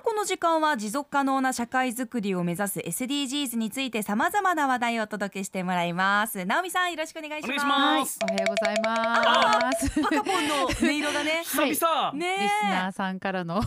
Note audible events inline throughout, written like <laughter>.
あこの時間は持続可能な社会づくりを目指す SDGs についてさまざまな話題をお届けしてもらいます。直美さんよろしくお願いします。お願いします。おはようございます。パカポンの音色がね。<laughs> 久々、ねリスナーさんからの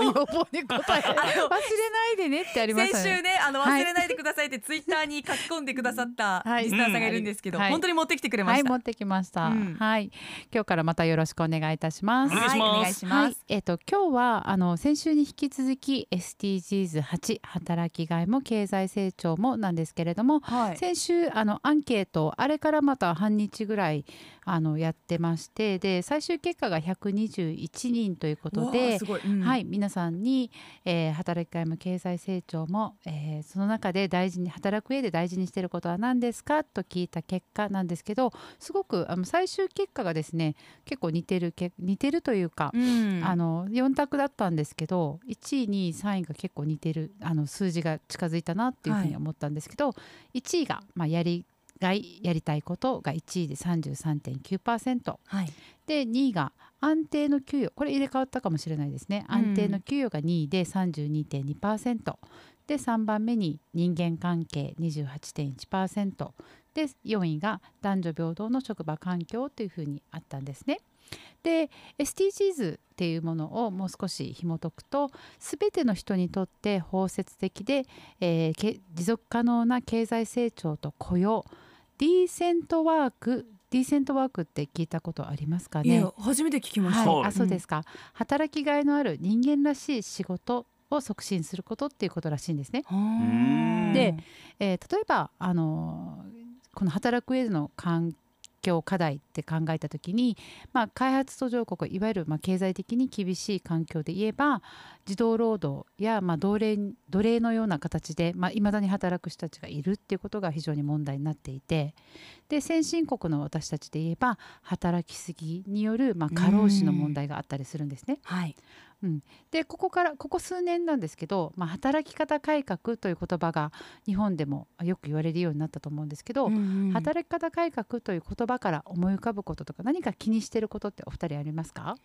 要望に答え忘れないでねってありまし先たね。週ねあのはい。忘れないでくださいってツイッターに書き込んでくださった <laughs> はい。リスナーさんがいるんですけど、はい。本当に持ってきてくれまはいした、持ってきました、うん。はい。今日からまたよろしくお願いいたします。お願いします。はいお願いします、はい、えっ、と今日はあの先週に引き続き SDGs8 働きがいも経済成長もなんですけれども、はい。先週あのアンケートあれからまた半日ぐらいあのやってましてで最終結果が121人ということでうん。はい、皆さんに、えー働きがいも経済成長も、えーその中で大事に働く上で大事にしていることは何ですかと聞いた結果なんですけどすごくあの最終結果がですね結構似てるけ似てるというか、うん。あの4択だったんですけど1位2位3位が結構似てるあの数字が近づいたなっていうふうに思ったんですけど、1位が、まあ、やりがいやりたいことが1位で33.9%。はい。で2位が安定の給与。これ入れ替わったかもしれないですね。うん。安定の給与が2位で32.2%、で3番目に人間関係28.1%で4位が男女平等の職場環境というふうにあったんですね。で SDGs っていうものをもう少し紐解くと全ての人にとって包摂的で、えーけ持続可能な経済成長と雇用ディーセントワークディーセントワークって聞いたことありますかね？いや初めて聞きました、はい、はいあそうですか、働きがいのある人間らしい仕事を促進することっていうことらしいんですね。うんでえー例えばあのーこの働く上での環境課題って考えた時に、まあ、開発途上国いわゆるまあ経済的に厳しい環境で言えば児童労働やまあ奴隷奴隷のような形でいまあ、未だに働く人たちがいるっていうことが非常に問題になっていてで先進国の私たちで言えば働きすぎによるまあ過労死の問題があったりするんですね。はいでここからここ数年なんですけど、まあ、働き方改革という言葉が日本でもよく言われるようになったと思うんですけど、うん。働き方改革という言葉から思い浮かぶこととか何か気にしてることってお二人ありますか？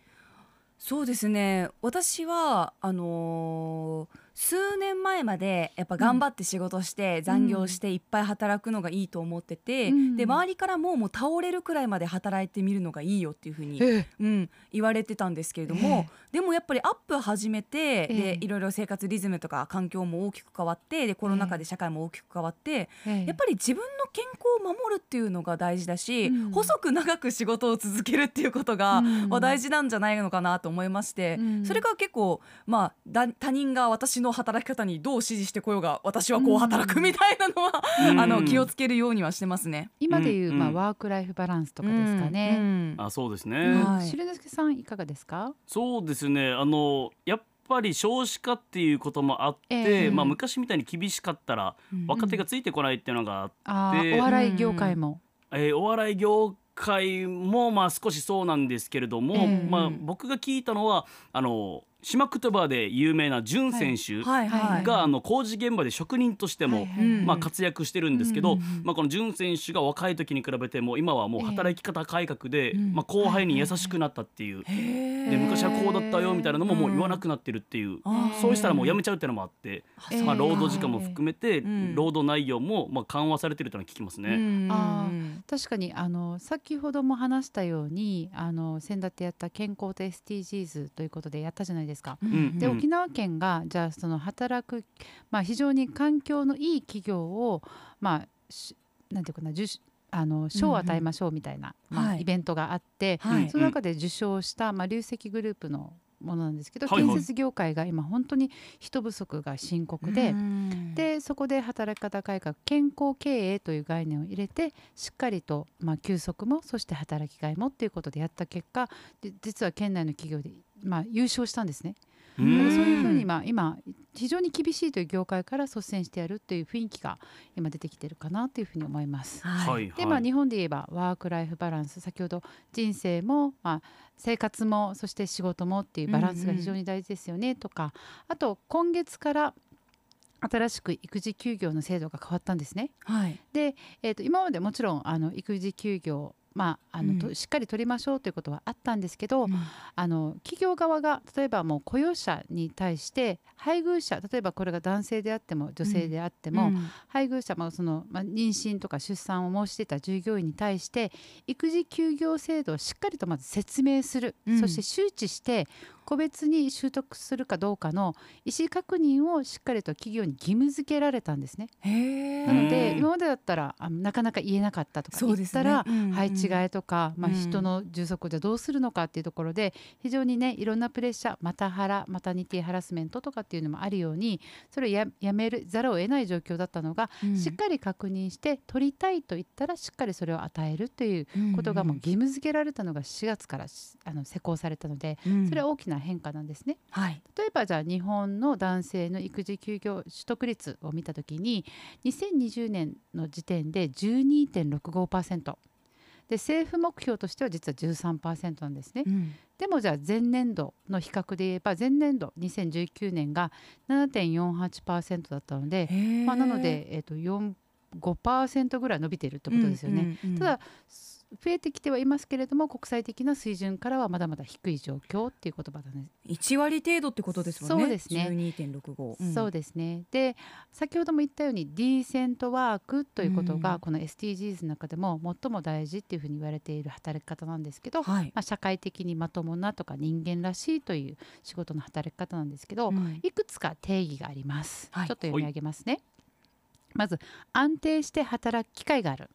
そうですね。私はあのー数年前までやっぱ頑張って仕事して残業していっぱい働くのがいいと思ってて、うん。で周りからももう倒れるくらいまで働いてみるのがいいよっていうふうに、え。うん、言われてたんですけれども、でもやっぱりアップ始めて、ええ。でいろいろ生活リズムとか環境も大きく変わってでコロナ禍で社会も大きく変わって、え。やっぱり自分の健康を守るっていうのが大事だし、うん。細く長く仕事を続けるっていうことが、うん。まあ大事なんじゃないのかなと思いまして、うん。それが結構、まあ、だ他人が私の働き方にどう指示してこようが私はこう働くみたいなのは、うん。あの気をつけるようにはしてますね。今でいう、まあ、うんワークライフバランスとかですかうね。ん。あそうですうね、んはい。しるのすけさんいかがですか？そうですね。あのやっぱり少子化っていうこともあって、ええ。まあ、昔みたいに厳しかったらうん。若手がついてこないっていうのが、あーでお笑い業界も。えーお笑い業界もまあ少しそうなんですけれども、ええ。まあ、僕が聞いたのはあの島言葉で有名な潤選手が、あの工事現場で職人としても、まあ、活躍してるんですけど、まあ、この潤選手が若い時に比べても今はもう働き方改革で、うん。まあ、後輩に優しくなったっていう、で昔はこうだったよみたいなのももう言わなくなってるっていう、そうしたらもう辞めちゃうっていうのもあって、ええまあ、労働時間も含めてうん。労働内容もまあ緩和されてるというのは聞きますね。うん。あ確かにあの先ほども話したようにあの先だってやった健康と SDGs ということでやったじゃないですか。んで、うん沖縄県がじゃあその働く、まあ、非常に環境のいい企業をまあしなんていうかな受あの賞を与えましょうみたいな、まあはい。イベントがあって、はい。その中で受賞した、まあ、流石グループのものなんですけど、はいはい建設業界が今本当に人不足が深刻で、うんでそこで働き方改革健康経営という概念を入れてしっかりと、まあ、休息もそして働きがいもっていうことでやった結果で実は県内の企業で、まあ、優勝したんですね。そういうふうに、まあ、今非常に厳しいという業界から率先してやるっていう雰囲気が今出てきてるかなというふうに思います。はいでまあ、日本で言えばワーク・ライフ・バランス先ほど人生も、まあ、生活もそして仕事もっていうバランスが非常に大事ですよねとか、あと今月から新しく育児休業の制度が変わったんですね。はいで、えー、と今までもちろんあの育児休業まああのとうん。しっかり取りましょうということはあったんですけど、うん。あの企業側が例えばもう雇用者に対して配偶者例えばこれが男性であっても女性であっても、うん。配偶者もその、まあ、妊娠とか出産を申し出た従業員に対して育児休業制度をしっかりとまず説明する、うん。そして周知して個別に習得するかどうかの意思確認をしっかりと企業に義務付けられたんですね。なのうんで今までだったらあなかなか言えなかったとか言ったら、うん配置換えとか、まあ、うん人の充足じゃどうするのかっていうところで非常にねいろんなプレッシャーマタハラマタニティハラスメントとかっていうのもあるようにそれをややめるざるを得ない状況だったのが、うん。しっかり確認して取りたいと言ったらしっかりそれを与えるということがもう義務付けられたのが4月からしあの施行されたのでうん。それは大きな変化なんですね。はい例えばじゃあ日本の男性の育児休業取得率を見た時に2020年の時点で12.65%で政府目標としては実は13%なんですね。うんでもじゃあ前年度の比較で言えば前年度2019年が7.48%だったので、まあ、なので、えー、と4 5%ぐらい伸びているってことですよね。うんうんうんただ増えてきてはいますけれども国際的な水準からはまだまだ低い状況っていう言葉なんです一割程度ってことですもんね。そうですね。12.65。そうですね。で先ほども言ったようにディーセントワークということうん。がこの SDGs の中でも最も大事っていうふうに言われている働き方なんですけど、はい。まあ、社会的にまともなとか人間らしいという仕事の働き方なんですけど、うん。いくつか定義があります、はい。ちょっと読み上げますね。まず安定して働く機会がある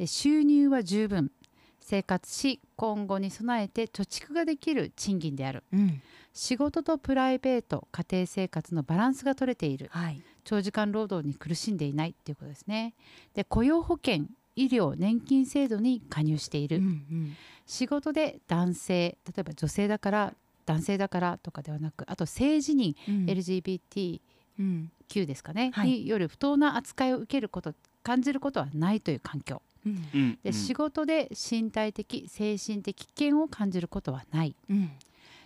で収入は十分。生活し今後に備えて貯蓄ができる賃金である。うん。仕事とプライベート家庭生活のバランスが取れている。はい。長時間労働に苦しんでいないっていうことですね。で雇用保険医療年金制度に加入している、うんうん。仕事で男性例えば女性だから男性だからとかではなくあと性自認、うん。LGBTQ うん。ですかね、はい。による不当な扱いを受けること感じることはないという環境うん。うん。で、仕事で身体的精神的危険を感じることはない。うん。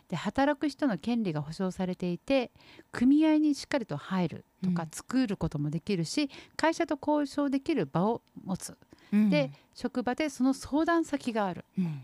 で働く人の権利が保障されていて組合にしっかりと入るとかうん。作ることもできるし、会社と交渉できる場を持つ。うん。で職場でその相談先がある。うん。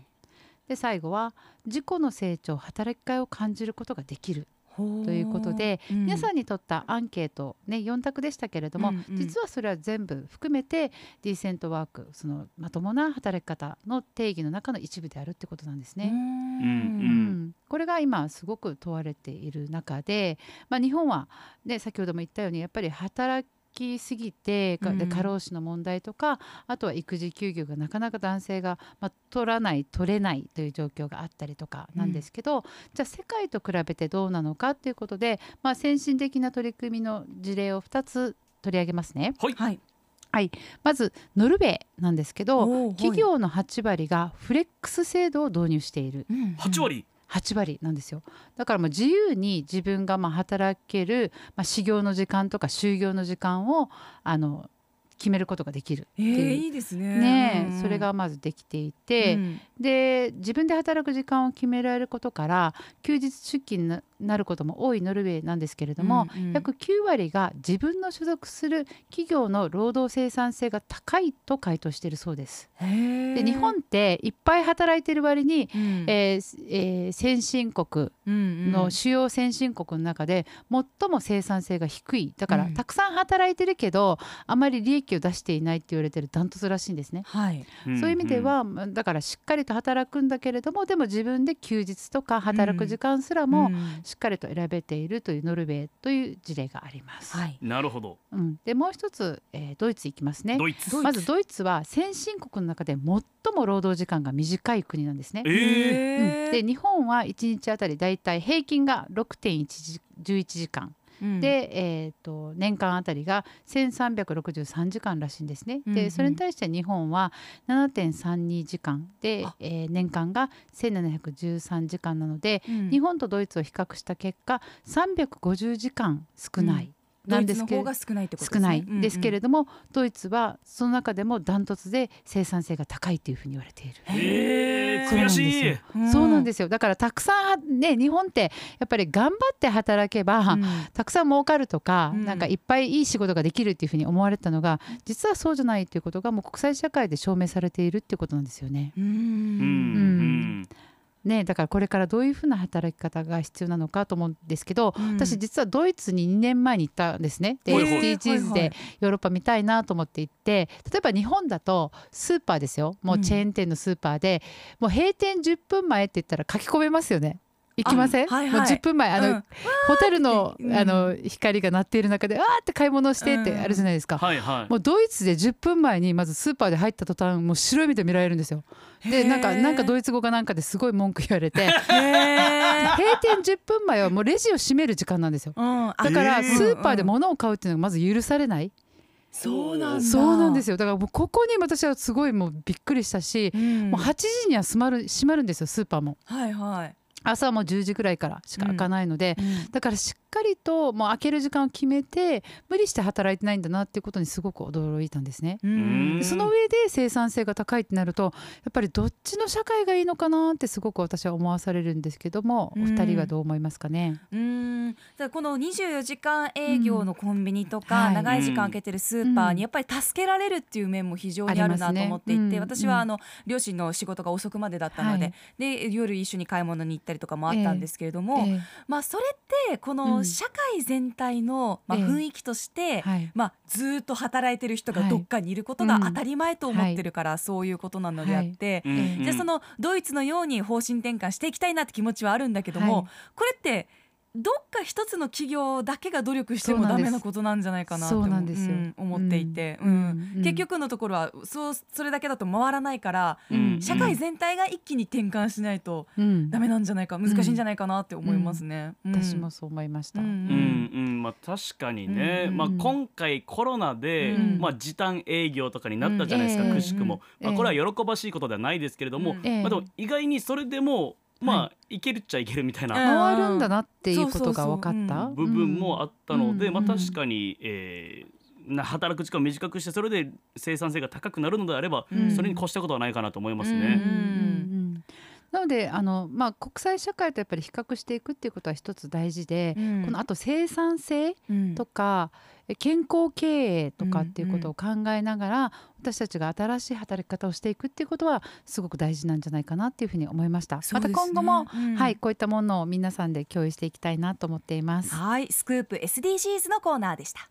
で最後は自己の成長働きがいを感じることができるということで、うん。皆さんにとったアンケート、ね、4択でしたけれども、うんうん。実はそれは全部含めてディーセントワークそのまともな働き方の定義の中の一部であるってことなんですね。うん。うんこれが今すごく問われている中で、まあ、日本は、ね、先ほども言ったようにやっぱり働きすぎてかでうん過労死の問題とか、あとは育児休業がなかなか男性が、まあ、取らない取れないという状況があったりとかなんですけど、じゃあ世界と比べてどうなのかということで、まあ、先進的な取り組みの事例を2つ取り上げますね。はい。はい。まずノルウェーなんですけど企業の8割がフレックス制度を導入している。うん。8割？8割なんですよ。だからもう自由に自分がまあ働ける、まあ、始業の時間とか就業の時間をあの決めることができるってえいう、ーいいですね。ねうんそれがまずできていて、うん。で自分で働く時間を決められることから休日出勤にななることも多いノルウェーなんですけれども、うんうん。約9割が自分の所属する企業の労働生産性が高いと回答しているそうです。で日本っていっぱい働いてる割に、うん。えーえー先進国うんうん。の主要先進国の中で最も生産性が低い。だから、うん。たくさん働いてるけどあまり利益を出していないって言われてるダントツらしいんですね。はい。そういう意味では、まあだからしっかりと働くんだけれどもでも自分で休日とか働く時間すらもんしっかりと選べているというノルウェーという事例があります。はい。なるほどうん、でもう一つ、えードイツ行きますね。まずドイツは先進国の中で最も労働時間が短い国なんですね。えーうんで日本は1日あたりだいたい平均が6.11時11時間、うん。で、えー、と年間あたりが1363時間らしいんですね。でそれに対して日本は7.32時間であ、えー年間が1713時間なので、うん。日本とドイツを比較した結果350時間少ない。なんですけど少ないってことですね。少ない。ですけれどども、ドイツはその中でもダントツで生産性が高いというふうに言われている。えー、そうなんです悔しい。よ。そうなんですよ。だからたくさんね日本ってやっぱり頑張って働けば、たくさん儲かるとか、うん。なんかいっぱいいい仕事ができるっていうふうに思われたのが実はそうじゃないっていうことがもう国際社会で証明されているっていうことなんですよね。うん。うん。うんねだからこれからどういうふうな働き方が必要なのかと思うんですけど、うん。私実はドイツに2年前に行ったんですね。で SDGs でヨーロッパ見たいなと思って行って例えば日本だとスーパーですよ。もうチェーン店のスーパーで、もう閉店10分前って言ったら書き込めますよね。行きません、あはいはい。もう10分前あの、うん。ホテルの,、うんあの光が鳴っている中でわーって買い物してってあるじゃないですか、はいはい。もうドイツで10分前にまずスーパーで入った途端もう白い目で見られるんですよ。でなんかなんかドイツ語かなんかですごい文句言われて。<laughs> 閉店10分前はもうレジを閉める時間なんですよ。うん。あだからえースーパーで物を買うっていうのがまず許されない、そうなんだ。そうなんですよ。だからもうここに私はすごいもうびっくりしたし、うん。もう8時には閉まる閉まるんですよスーパーも。はいはい朝はもう10時ぐらいからしか開かないので、うん。だからしっかりともう開ける時間を決めて無理して働いてないんだなっていうことにすごく驚いたんですね。その上で生産性が高いってなるとやっぱりどっちの社会がいいのかなってすごく私は思わされるんですけども、うん。お二人はどう思いますかね？うん。じゃあこの24時間営業のコンビニとか、はい長い時間開けてるスーパーうん。にやっぱり助けられるっていう面も非常にあるなと思っていて、ね。うん。私はあの両親の仕事が遅くまでだったので,、はい。で夜一緒に買い物に行ったりとかもあったんですけれども、えまあそれってこうん。の社会全体の、まあ、ええ。雰囲気として、まあ、ずーっと働いてる人がはい。どっかにいることが当たり前と思ってるから、そういうことなのであって、じゃあそのドイツのように方針転換していきたいなって気持ちはあるんだけども、はい。これってどっか一つの企業だけが努力してもダメなことなんじゃないかなってそうんですよ。うん思っていて、ううん。んうん。結局のところはそうそれだけだと回らないから、うん。社会全体が一気に転換しないとうん。ダメなんじゃないか難しいんじゃないかなって思いますね。うん。私もそう思いました。うん。うん。うん。まあ、確かにね、うん。まあ、今回コロナで、うん。まあ、時短営業とかになったじゃないですか、うん。くしくも、ええ。まあ、これは喜ばしいことではないですけれども、うん。ええ。まあ、でも意外にそれでも、まあ、い、けるっちゃいけるみたいな回るんだなっていうことが分かった？部分もあったので、うん。まあ、確かに、えーな働く時間を短くしてそれで生産性が高くなるのであれば、うん。それに越したことはないかなと思いますうんね。うんのであの、まあ、国際社会とやっぱり比較していくっていうことは一つ大事で、うん。このあと生産性うん。とかえ健康経営とかっていうことを考えながら、私たちが新しい働き方をしていくっていうことはすごく大事なんじゃないかなっていうふうに思いました。また今後も、うん。はい、こういったものを皆さんで共有していきたいなと思っています。はいスクープ SDGs のコーナーでした